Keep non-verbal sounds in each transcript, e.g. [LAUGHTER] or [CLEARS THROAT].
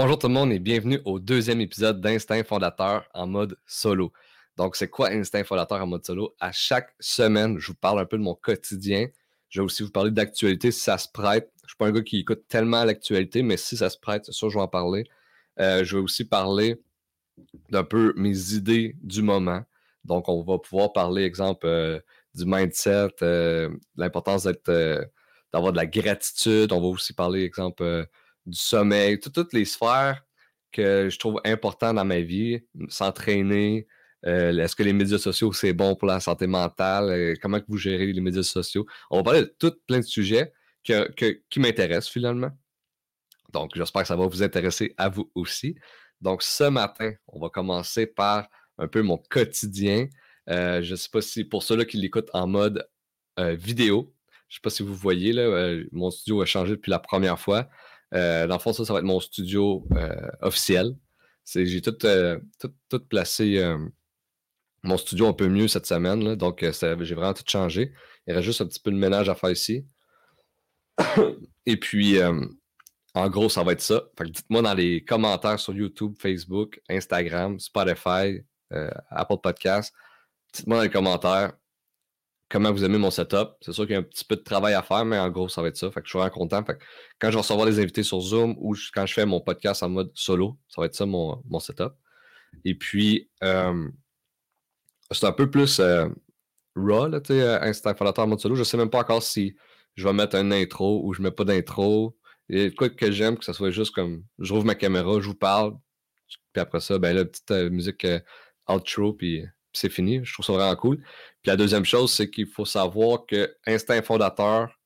Bonjour tout le monde et bienvenue au deuxième épisode d'Instinct Fondateur en mode solo. Donc, c'est quoi Instinct Fondateur en mode solo? À chaque semaine, je vous parle un peu de mon quotidien. Je vais aussi vous parler d'actualité si ça se prête. Je ne suis pas un gars qui écoute tellement l'actualité, mais si ça se prête, c'est sûr, je vais en parler. Euh, je vais aussi parler d'un peu mes idées du moment. Donc, on va pouvoir parler, exemple, euh, du mindset, euh, l'importance d'avoir de la gratitude. On va aussi parler, exemple, du sommeil, toutes les sphères que je trouve importantes dans ma vie, s'entraîner, euh, est-ce que les médias sociaux, c'est bon pour la santé mentale? Euh, comment que vous gérez les médias sociaux? On va parler de tout plein de sujets qui m'intéressent finalement. Donc, j'espère que ça va vous intéresser à vous aussi. Donc, ce matin, on va commencer par un peu mon quotidien. Euh, je ne sais pas si pour ceux-là qui l'écoutent en mode vidéo, je ne sais pas si vous voyez, là, mon studio a changé depuis la première fois. Euh, dans le fond, ça, ça va être mon studio euh, officiel. J'ai tout, euh, tout, tout, placé mon studio un peu mieux cette semaine. donc, j'ai vraiment tout changé. Il reste juste un petit peu de ménage à faire ici. [COUGHS] Et puis, en gros, ça va être ça. dites-moi dans les commentaires sur YouTube, Facebook, Instagram, Spotify, Apple Podcast. Dites-moi dans les commentaires comment vous aimez mon setup. C'est sûr qu'il y a un petit peu de travail à faire, mais en gros, ça va être ça. Fait que je suis vraiment content. Fait quand je vais recevoir des invités sur Zoom ou quand je fais mon podcast en mode solo, ça va être ça mon, setup. Et puis, euh, c'est un peu plus euh, raw, là, tu sais, euh, en mode solo. Je sais même pas encore si je vais mettre un intro ou je mets pas d'intro. Et quoi que j'aime, que ça soit juste comme je rouvre ma caméra, je vous parle, puis après ça, ben là, petite musique outro, puis c'est fini. Je trouve ça vraiment cool. Puis la deuxième chose, c'est qu'il faut savoir que Instinct Fondateur,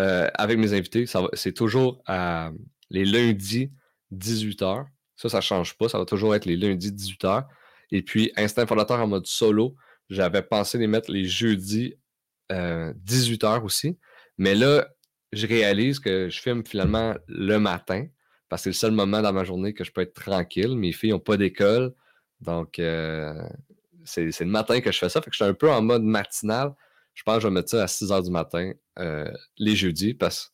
euh, avec mes invités, c'est toujours les lundis 18h. Ça, ça ne change pas. Ça va toujours être les lundis 18h. Et puis, Instinct Fondateur en mode solo, j'avais pensé les mettre les jeudis 18h euh, aussi. Mais là, je réalise que je filme finalement le matin parce que c'est le seul moment dans ma journée que je peux être tranquille. Mes filles n'ont pas d'école. Donc, euh, c'est le matin que je fais ça. Fait que je suis un peu en mode matinal. Je pense que je vais mettre ça à 6 h du matin euh, les jeudis parce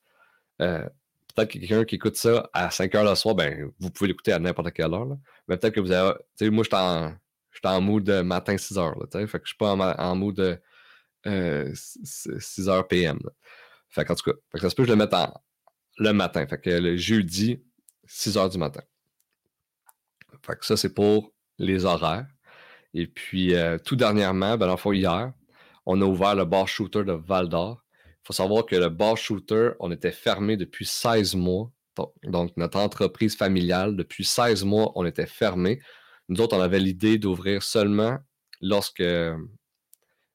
que euh, peut-être que quelqu'un qui écoute ça à 5 h le soir, ben, vous pouvez l'écouter à n'importe quelle heure. Mais peut-être que vous avez. Moi, je suis en, de matin 6 h. Là, fait que je suis pas en, mood de 6 h PM. Fait en tout cas, ça se peut que je le mette le matin. Fait que le jeudi, 6 h du matin. Fait que ça, c'est pour les horaires. Et puis, euh, tout dernièrement, ben, fois hier, on a ouvert le bar shooter de Val d'Or. Il faut savoir que le bar shooter, on était fermé depuis 16 mois. Donc, notre entreprise familiale, depuis 16 mois, on était fermé. Nous autres, on avait l'idée d'ouvrir seulement lorsque euh,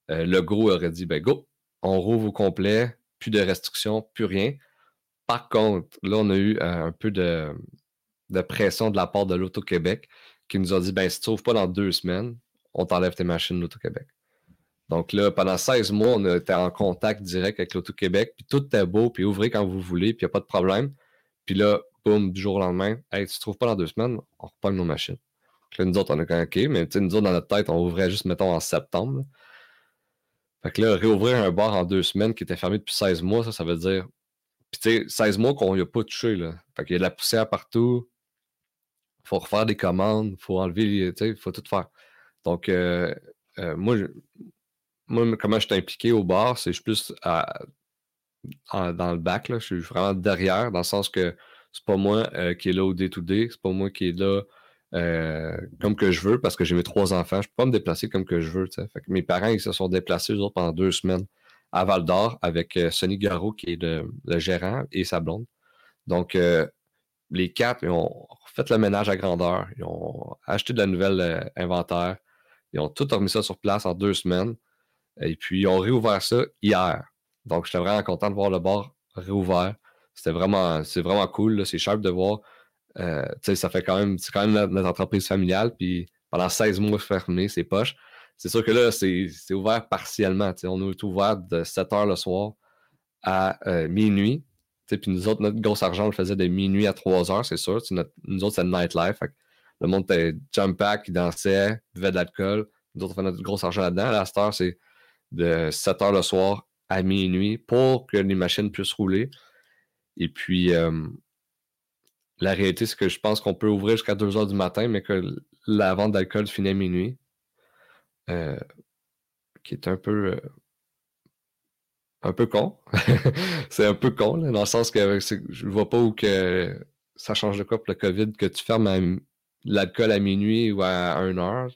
le gros aurait dit ben go, on rouvre au complet, plus de restrictions, plus rien. Par contre, là, on a eu euh, un peu de, de pression de la part de l'Auto-Québec qui nous a dit ben si tu n'ouvres pas dans deux semaines, on t'enlève tes machines l'Auto-Québec. Donc là, pendant 16 mois, on était en contact direct avec l'Auto-Québec, puis tout était beau, puis ouvrez quand vous voulez, puis il n'y a pas de problème. Puis là, boum, du jour au lendemain, hey, tu ne trouves pas dans deux semaines, on reprend nos machines. Puis là, nous autres, on a quand OK, mais nous autres, dans notre tête, on ouvrait juste, mettons, en septembre. Fait que là, réouvrir un bar en deux semaines qui était fermé depuis 16 mois, ça, ça veut dire. Puis tu sais, 16 mois qu'on n'y a pas touché, là. Fait qu'il y a de la poussière partout. Faut refaire des commandes, faut enlever, tu sais, faut tout faire. Donc, euh, euh, moi, moi, comment je suis impliqué au bar, c'est je suis plus dans le bac, là, je suis vraiment derrière, dans le sens que c'est pas moi euh, qui est là au day-to-day, c'est pas moi qui est là comme que je veux, parce que j'ai mes trois enfants, je peux pas me déplacer comme que je veux. Mes parents, ils se sont déplacés, pendant deux semaines à Val d'Or avec Sonny Garot, qui est le, gérant, et sa blonde. Donc, les quatre, ils ont fait le ménage à grandeur, ils ont acheté de la nouvelle inventaire, ils ont tout remis ça sur place en deux semaines. Et puis, ils ont réouvert ça hier. Donc, j'étais vraiment content de voir le bar réouvert. C'était vraiment, c'est vraiment cool. C'est sharp de voir. Euh, ça fait quand même, c'est quand même notre, entreprise familiale. Puis, pendant 16 mois fermé, c'est poche. C'est sûr que là, c'est, ouvert partiellement. On est ouvert de 7 h le soir à euh, minuit. Puis nous autres, notre gros argent, on le faisait de minuit à 3 h c'est sûr. nous autres, c'est le nightlife. Le monde était jump pack, il dansait, buvait de l'alcool. Nous autres, on fait notre gros argent là-dedans. La star, c'est de 7 h le soir à minuit pour que les machines puissent rouler. Et puis, euh, la réalité, c'est que je pense qu'on peut ouvrir jusqu'à 2 heures du matin, mais que la vente d'alcool finit à minuit. Euh, qui est un peu. Euh, un peu con. [LAUGHS] c'est un peu con, dans le sens que je vois pas où que ça change de quoi pour le COVID que tu fermes l'alcool à minuit ou à 1 heure.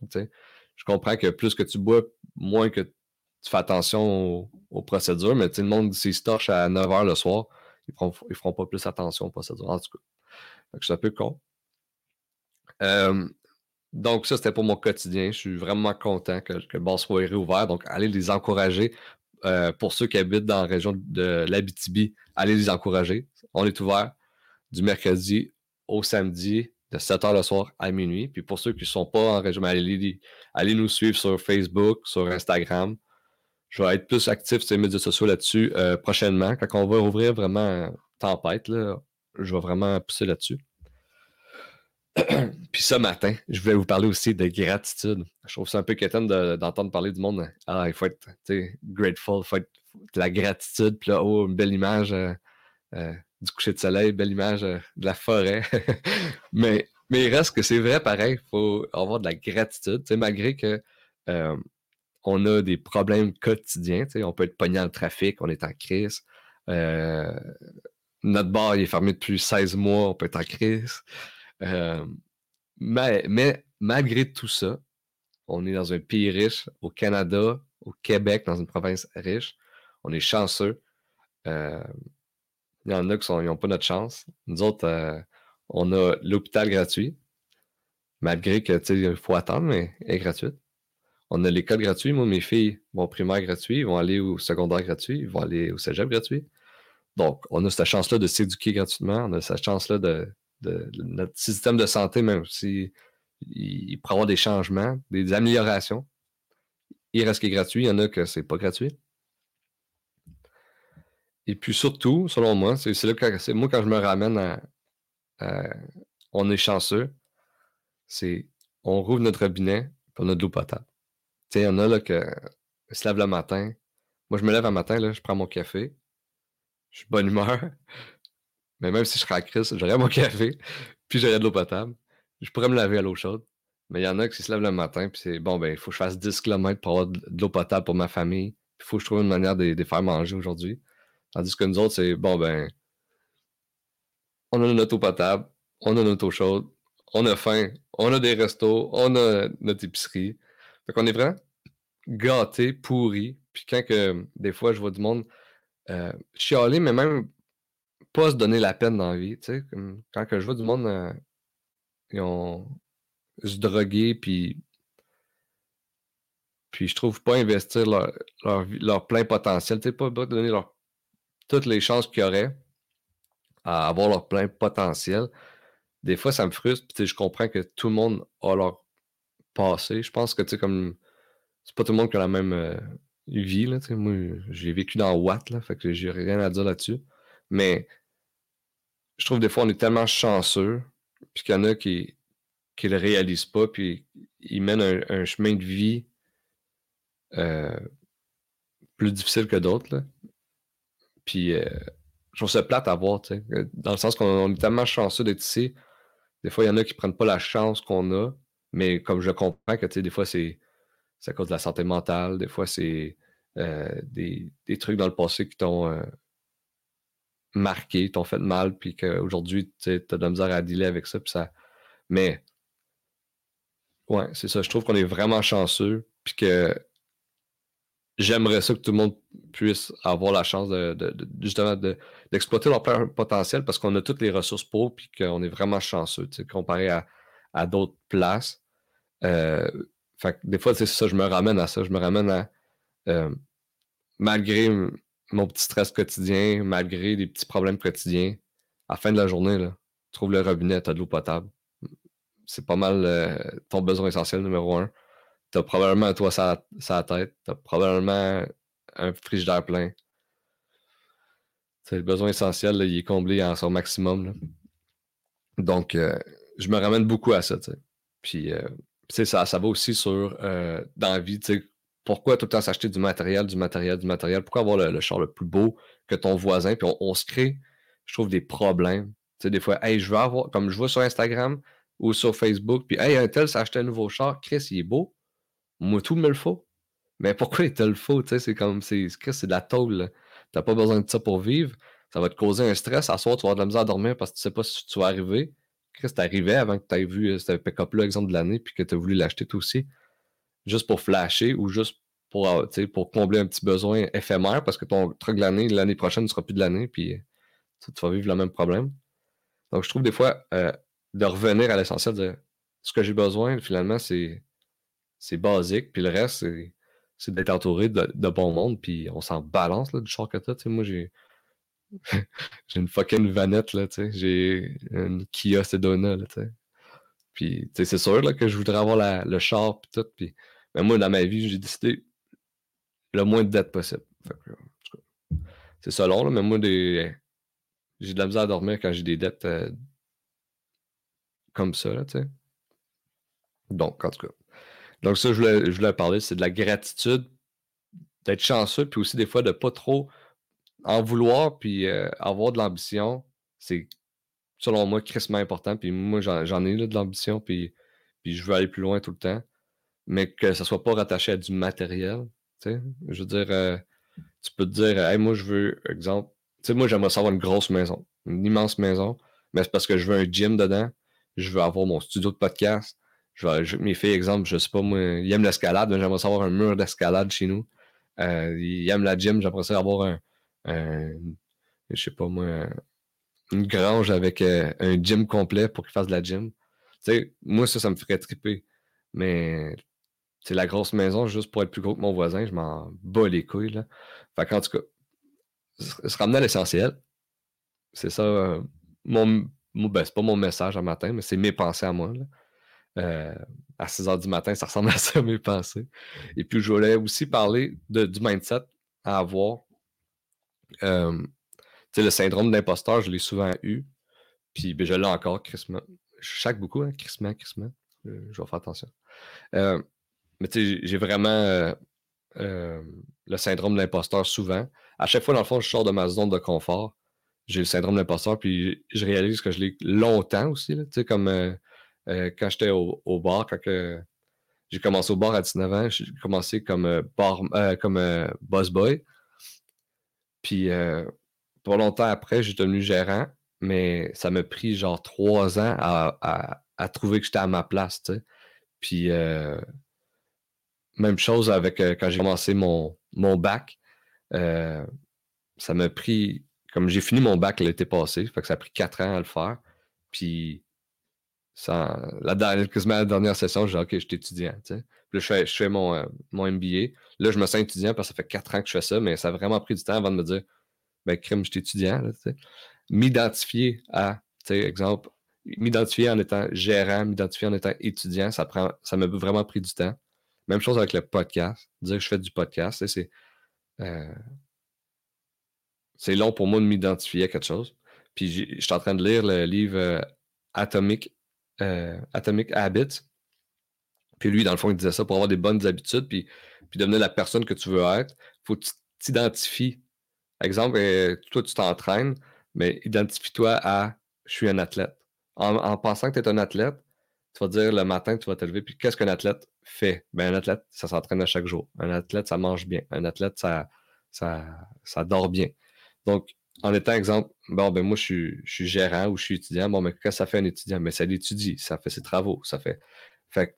Je comprends que plus que tu bois, moins que tu fais attention aux, procédures, mais le monde, s'il se torche à 9 h le soir, ils feront, feront pas plus attention aux procédures. En tout cas, c'est un peu con. Euh, donc, ça, c'était pour mon quotidien. Je suis vraiment content que, le bar soit réouvert. Donc, allez les encourager. Euh, pour ceux qui habitent dans la région de l'Abitibi, allez les encourager. On est ouvert du mercredi au samedi de 7h le soir à minuit. Puis pour ceux qui ne sont pas en région, allez, allez, nous suivre sur Facebook, sur Instagram. Je vais être plus actif sur les médias sociaux là-dessus euh, prochainement. Quand on va rouvrir vraiment tempête, là, je vais vraiment pousser là-dessus. [CLEARS THROAT] Puis ce matin, je voulais vous parler aussi de gratitude. Je trouve ça un peu quétaine d'entendre parler du monde. Ah, il faut être grateful, il faut être de la gratitude. Puis là, oh, une belle image euh, euh, du coucher de soleil, belle image de la forêt. [LAUGHS] mais, mais il reste que c'est vrai pareil, il faut avoir de la gratitude. malgré que on a des problèmes quotidiens. On peut être pogné dans le trafic, on est en crise. Euh, notre bar est fermé depuis 16 mois, on peut être en crise. Euh, mais, mais, malgré tout ça, on est dans un pays riche, au Canada, au Québec, dans une province riche. On est chanceux. Euh, il y en a qui n'ont pas notre chance. Nous autres, on a l'hôpital gratuit, malgré que il faut attendre, mais il est gratuit. On a l'école gratuite. Moi, mes filles vont primaire gratuit, ils vont aller au secondaire gratuit, ils vont aller au cégep gratuit. Donc, on a cette chance-là de s'éduquer gratuitement. On a cette chance-là de, notre système de santé, même si il, des changements, des améliorations. Il reste qui est gratuit, il y en a que c'est pas gratuit. Et puis surtout, selon moi, c'est là que c'est moi quand je me ramène à, on est chanceux, c'est on rouvre notre robinet et on a de l'eau potable il y en a là que se lève le matin. Moi, je me lève un matin, là, je prends mon café. Je suis de bonne humeur. [LAUGHS] Mais même si je serais à crise, j'aurais mon [LAUGHS] café, puis j'aurais de l'eau potable. Je pourrais me laver à l'eau chaude. Mais il y en a qui se lèvent le matin, puis c'est bon, ben, il faut que je fasse 10 km pour avoir de l'eau potable pour ma famille. Il faut que je trouve une manière de, les faire manger aujourd'hui. Tandis que nous autres, c'est bon, ben, on a notre eau potable, on a notre eau chaude, on a faim, on a des restos, on a notre épicerie. Fait qu'on est vraiment gâté, pourri. Puis quand que des fois je vois du monde euh, chialer, mais même pas se donner la peine dans la vie. Tu sais, quand que je vois du monde euh, ils ont se droguer, puis puis je trouve pas investir leur, leur, plein potentiel. Tu sais, pas, donner leur, toutes les chances qu'ils auraient à avoir leur plein potentiel. Des fois, ça me frustre. Puis, je comprends que tout le monde a leur passé. Je pense que, tu sais, comme. C'est pas tout le monde qui a la même euh, vie, là. Moi, j'ai vécu dans Watt, là. Fait que j'ai rien à dire là-dessus. Mais je trouve des fois, on est tellement chanceux, puis qu'il y en a qui qui le réalisent pas, puis ils mènent un, chemin de vie euh, plus difficile que d'autres. Puis euh, je trouve ça plate à voir, tu sais, dans le sens qu'on est tellement chanceux d'être ici. Des fois, il y en a qui prennent pas la chance qu'on a, mais comme je comprends que des fois, c'est à cause de la santé mentale, des fois, c'est euh, des, trucs dans le passé qui t'ont euh, marqué, t'ont fait mal, puis qu'aujourd'hui, tu as de la misère à dealer avec ça, ça. Mais ouais, c'est ça. Je trouve qu'on est vraiment chanceux, puis que j'aimerais ça que tout le monde puisse avoir la chance de, justement d'exploiter leur potentiel parce qu'on a toutes les ressources pour, puis qu'on est vraiment chanceux, comparé à, d'autres places. Euh, des fois, c'est ça, je me ramène à ça. Je me ramène à, euh, malgré mon petit stress quotidien, malgré des petits problèmes quotidiens, à la fin de la journée, là, tu trouves le robinet, tu as de l'eau potable. C'est pas mal euh, ton besoin essentiel numéro un. Tu as probablement un toit sur la, tête, tu as probablement un frigidaire plein. C'est le besoin essentiel, il est comblé en son maximum. Donc, je me ramène beaucoup à ça. Puis, ça, ça va aussi sur euh, dans la vie, pourquoi tout le temps s'acheter du matériel, du matériel, du matériel? Pourquoi avoir le, char le plus beau que ton voisin? Puis on, se crée, je trouve, des problèmes. des fois, hey, je veux avoir, comme je vois sur Instagram ou sur Facebook, puis hey, un tel s'est un nouveau char, Chris, il est beau. Moi, tout me le faut. Mais pourquoi il te le faut? C'est comme, c'est, de la tôle. T'as pas besoin de ça pour vivre. Ça va te causer un stress. À soir, tu vas avoir de la misère à dormir parce que tu sais pas si tu vas arriver. Chris, t'arrivais avant que tu aies vu euh, ce pick-up-là, exemple de l'année, puis que tu as voulu l'acheter toi aussi? Juste pour flasher ou juste pour, euh, pour combler un petit besoin éphémère parce que ton truc de l'année, l'année prochaine ne sera plus de l'année, puis tu, vas vivre le même problème. Donc, je trouve des fois euh, de revenir à l'essentiel de ce que j'ai besoin, finalement, c'est, c'est basique, puis le reste, c'est, d'être entouré de, bon monde, puis on s'en balance là, du char que t'as. Moi, j'ai, [LAUGHS] j'ai une fucking vanette, là, tu sais. J'ai une Kia Sedona, là, tu sais. Puis, tu sais, c'est sûr là, que je voudrais avoir le char, puis tout. Puis... Mais moi, dans ma vie, j'ai décidé le moins de dettes possible. C'est ça long, là, mais moi, des... j'ai de la misère à dormir quand j'ai des dettes euh, comme ça, là, tu sais. Donc, en tout cas. Donc, ça, je voulais, je voulais parler, c'est de la gratitude, d'être chanceux, puis aussi des fois de pas trop en vouloir, puis euh, avoir de l'ambition. C'est, selon moi, crissement important. Puis moi, j'en, ai là, de l'ambition, puis, puis je veux aller plus loin tout le temps. Mais que ça soit pas rattaché à du matériel. Je veux dire, euh, tu peux te dire, hey, moi, je veux, exemple, tu sais, moi, j'aimerais savoir une grosse maison, une immense maison, mais c'est parce que je veux un gym dedans, je veux avoir mon studio de podcast. Je veux, mes filles, exemple, je sais pas, moi, ils aiment l'escalade, j'aimerais savoir un mur d'escalade chez nous. Euh, ils aiment la gym, j'aimerais avoir un, un, je sais pas moi, une grange avec euh, un gym complet pour qu'ils fassent de la gym. Tu sais, moi, ça, ça me ferait triper. Mais c'est la grosse maison juste pour être plus gros que mon voisin, je m'en bats les couilles. Là. Fait qu'en tout cas, se ramener à l'essentiel, c'est ça. Euh, mon, ben, c'est pas mon message à matin, mais c'est mes pensées à moi. Euh, à 6 h du matin, ça ressemble [LAUGHS] à ça, mes pensées. Et puis, je voulais aussi parler de, du mindset à avoir. Euh, le syndrome d'imposteur, je l'ai souvent eu. Puis, ben, je l'ai encore, crissement. Je chaque beaucoup, hein, crissement, crissement. je vais faire attention. Mais tu sais, j'ai vraiment euh, euh, le syndrome de l'imposteur souvent. À chaque fois, dans le fond, je sors de ma zone de confort. J'ai le syndrome de l'imposteur, puis je réalise que je l'ai longtemps aussi. Tu sais, comme euh, quand j'étais au, bar, quand j'ai commencé au bar à 19 ans, j'ai commencé comme, bar, comme boss boy. Puis pas longtemps après, j'ai devenu gérant, mais ça m'a pris genre trois ans à, trouver que j'étais à ma place. Puis même chose avec euh, quand j'ai commencé mon, bac. Euh, ça m'a pris, comme j'ai fini mon bac l'été passé, fait que ça a pris quatre ans à le faire. Puis, la, dernière, session, j'ai dit, OK, je suis étudiant. Puis là, je fais, mon, euh, mon, MBA. Là, je me sens étudiant parce que ça fait quatre ans que je fais ça, mais ça a vraiment pris du temps avant de me dire, ben, crime, je suis étudiant. M'identifier à, exemple, m'identifier en étant gérant, m'identifier en étant étudiant, ça prend, ça m'a vraiment pris du temps. Même chose avec le podcast. Dire que je fais du podcast, c'est euh, c'est long pour moi de m'identifier à quelque chose. Puis je suis en train de lire le livre euh, Atomic, euh, Atomic Habits. Puis lui, dans le fond, il disait ça pour avoir des bonnes habitudes, puis, puis devenir la personne que tu veux être, il faut que tu t'identifies. Exemple, toi, tu t'entraînes, mais identifie-toi à je suis un athlète. En, en pensant que tu es un athlète, tu vas dire le matin, tu vas te lever, puis qu'est-ce qu'un athlète fait? Ben, un athlète, ça s'entraîne à chaque jour. Un athlète, ça mange bien. Un athlète, ça, ça, ça dort bien. Donc, en étant exemple, bon, ben moi, je suis, gérant ou je suis étudiant. Bon, mais qu'est-ce que ça fait un étudiant? Mais ça étudie, ça fait ses travaux, ça fait. Fait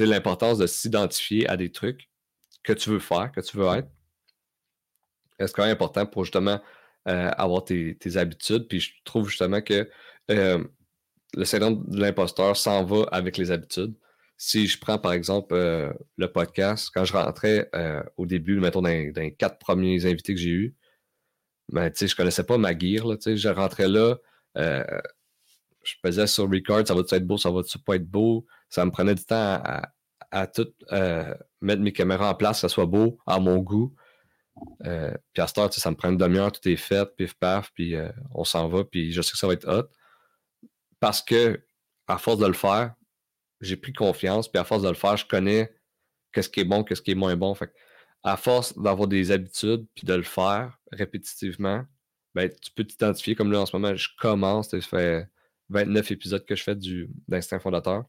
l'importance de s'identifier à des trucs que tu veux faire, que tu veux être. C'est quand même important pour justement euh, avoir tes, habitudes. Puis je trouve justement que euh, le syndrome de l'imposteur s'en va avec les habitudes. Si je prends par exemple euh, le podcast, quand je rentrais au début, mettons dans, les quatre premiers invités que j'ai eus, ben, je ne connaissais pas ma gear. Là, je rentrais là, euh, je faisais sur record, ça va-tu être beau, ça va-tu pas être beau? Ça me prenait du temps à, tout mettre mes caméras en place, que ça soit beau, à mon goût. puis à cette heure, ça me prend une demi-heure, tout est fait, pif paf, puis on s'en va, puis je sais que ça va être hot parce que, à force de le faire, j'ai pris confiance, puis à force de le faire, je connais qu'est-ce qui est bon, qu'est-ce qui est moins bon. Fait à force d'avoir des habitudes, puis de le faire répétitivement, ben, tu peux t'identifier comme là en ce moment, je commence, ça fait 29 épisodes que je fais du, d'Instinct Fondateur.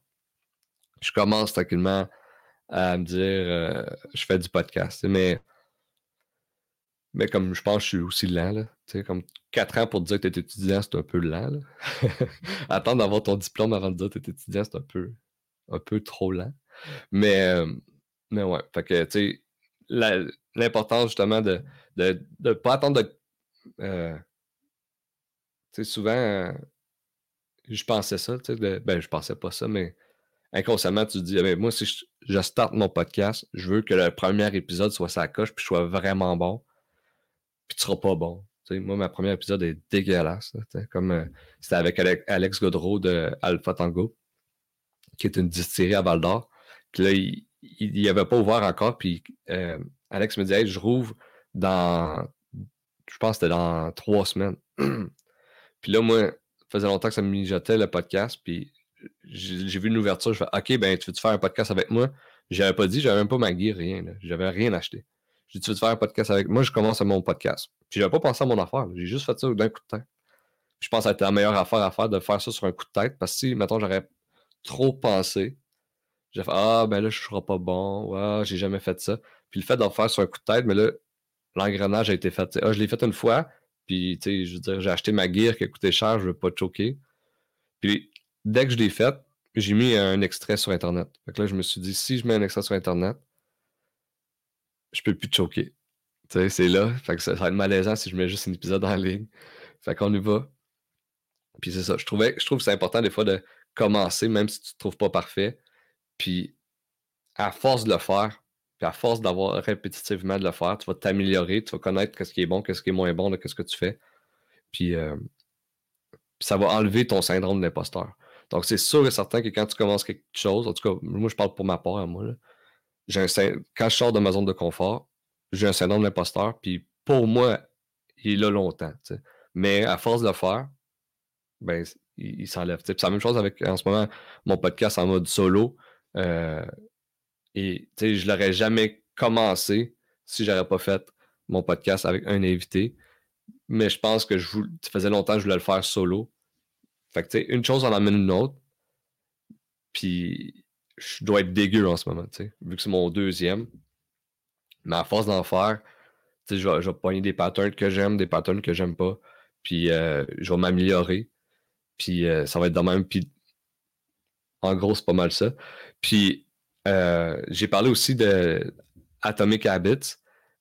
Je commence tranquillement à me dire, euh, je fais du podcast. Mais, comme je pense je suis aussi lent, là, comme 4 ans pour dire que tu es étudiant, c'est un peu lent. [LAUGHS] Attendre d'avoir ton diplôme avant de dire que tu es étudiant, c'est un peu, un peu trop lent. Mais, euh, mais ouais, fait que, tu sais, l'importance justement de ne de, pas attendre de. Euh, tu sais, souvent, je pensais ça, tu sais, ben, je pensais pas ça, mais inconsciemment, tu te dis, moi, si je, starte mon podcast, je veux que le premier épisode soit sa coche, puis je sois vraiment bon, puis tu seras pas bon. moi, ma première épisode est dégueulasse. comme euh, c'était avec Alex Godreau de Alpha Tango, qui est une distillerie à Val d'Or. Puis là, il n'y avait pas ouvert encore, puis euh, Alex me dit, hey, je rouvre dans, je pense que c'était dans trois semaines. [CLEARS THROAT] puis là, moi, ça faisait longtemps que ça me mijotait le podcast, puis j'ai vu une ouverture, je fais OK, ben tu veux-tu faire un podcast avec moi? J'avais pas dit, j'avais même pas ma gear, rien. J'avais rien acheté. J'ai dit, tu veux faire un podcast avec moi? Je commence à mon podcast. Puis j'avais pas pensé à mon affaire. J'ai juste fait ça d'un coup de tête. Je pense que c'était la meilleure affaire à faire de faire ça sur un coup de tête. Parce que si, mettons, j'aurais trop pensé, j'ai fait Ah, ben là, je serai pas bon. Ouais, j'ai jamais fait ça. Puis le fait d'en faire sur un coup de tête, mais là, l'engrenage a été fait. Ah, je l'ai fait une fois. Puis, tu sais, je veux dire, j'ai acheté ma gear qui a coûté cher, je veux pas te choquer. Puis dès que je l'ai fait, j'ai mis un extrait sur Internet. Fait là, je me suis dit, si je mets un extrait sur Internet, je peux plus te choquer. Tu sais, c'est là. Fait que ça, va être malaisant si je mets juste un épisode en ligne. Fait qu'on y va. Puis c'est ça. Je, trouvais, je trouve que c'est important des fois de commencer, même si tu ne te trouves pas parfait. Puis à force de le faire, à force d'avoir répétitivement de le faire, tu vas t'améliorer, tu vas connaître ce qui est bon, ce qui est moins bon, qu'est-ce que tu fais. Puis, euh, ça va enlever ton syndrome de l'imposteur. Donc, c'est sûr et certain que quand tu commences quelque chose, en tout cas, moi, je parle pour ma part, moi, un, quand je sors de ma zone de confort, j'ai un syndrome de l'imposteur, puis pour moi, il est là longtemps. Mais à force de le faire, ben, il, s'enlève. C'est la même chose avec, en ce moment, mon podcast en mode solo. Euh, et je l'aurais jamais commencé si j'aurais pas fait mon podcast avec un invité. Mais je pense que je ça faisait longtemps que je voulais le faire solo. Fait une chose en amène une autre. Puis, je dois être dégueu en ce moment, vu que c'est mon deuxième. Mais à force d'en faire, je vais, je pogner des patterns que j'aime, des patterns que j'aime pas. Puis, euh, je vais m'améliorer. Puis, euh, ça va être de même. Puis, en gros, c'est pas mal ça. Puis, euh, j'ai parlé aussi de Atomic Habits.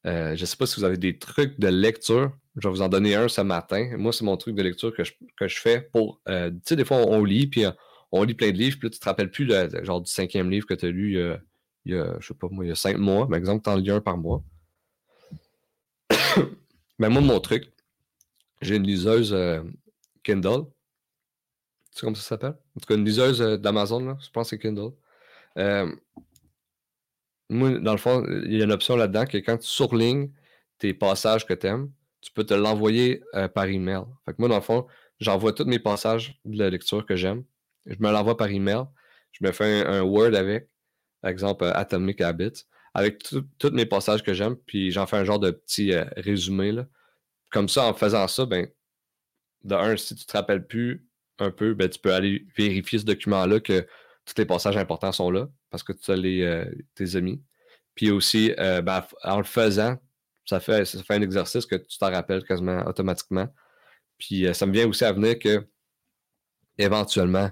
je ne sais pas si vous avez des trucs de lecture je vais vous en donner un ce matin. Moi, c'est mon truc de lecture que je, fais pour. Euh, tu sais, des fois, on, lit, puis euh, on lit plein de livres, puis là, tu te rappelles plus le, genre du cinquième livre que tu as lu il y a, je sais pas moi, il y a cinq mois. Par exemple, tu en lis un par mois. Mais [COUGHS] moi, mon truc, j'ai une liseuse euh, Kindle. Sais comment ça s'appelle? En tout cas, une liseuse d'Amazon, je pense que c'est Kindle. moi, dans le fond, il y a une option là-dedans que quand tu surlignes tes passages que tu aimes, tu peux te l'envoyer euh, par email. Fait que moi, dans le fond, j'envoie tous mes passages de la lecture que j'aime. Je me l'envoie par email. Je me fais un, Word avec, par exemple, euh, Atomic Habits, avec tous mes passages que j'aime, puis j'en fais un genre de petit euh, résumé. Là. Comme ça, en faisant ça, ben, de un, si tu ne te rappelles plus un peu, ben, tu peux aller vérifier ce document-là que tous les passages importants sont là, parce que tu as les, tes amis. Puis aussi, ben, en le faisant, ça fait, un exercice que tu t'en rappelles quasiment automatiquement. Puis euh, ça me vient aussi à venir que éventuellement,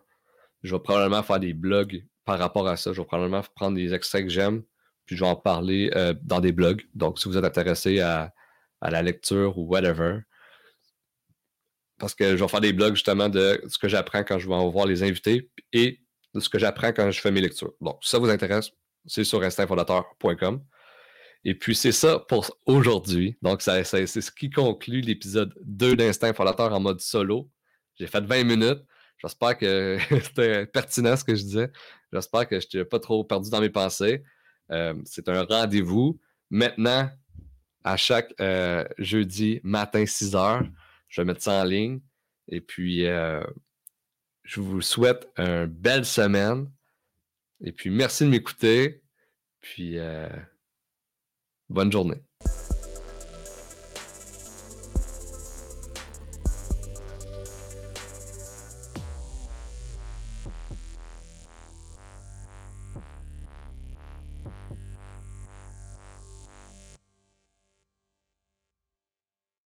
je vais probablement faire des blogs par rapport à ça. Je vais probablement prendre des extraits que j'aime, puis je vais en parler euh, dans des blogs. Donc, si vous êtes intéressé à, la lecture ou whatever, parce que je vais faire des blogs justement de ce que j'apprends quand je vais en voir les invités et de ce que j'apprends quand je fais mes lectures. Donc, si ça vous intéresse, c'est sur instinctfondateur.com. Et puis, c'est ça pour aujourd'hui. Donc, c'est ce qui conclut l'épisode 2 d'Instinct Fondateur en mode solo. J'ai fait 20 minutes. J'espère que [LAUGHS] c'était pertinent ce que je disais. J'espère que je t'ai pas trop perdu dans mes pensées. Euh, c'est un rendez-vous. Maintenant, à chaque euh, jeudi matin 6 heures, je vais mettre ça en ligne. Et puis, euh, je vous souhaite une belle semaine. Et puis, merci de m'écouter. Puis, Bonne journée.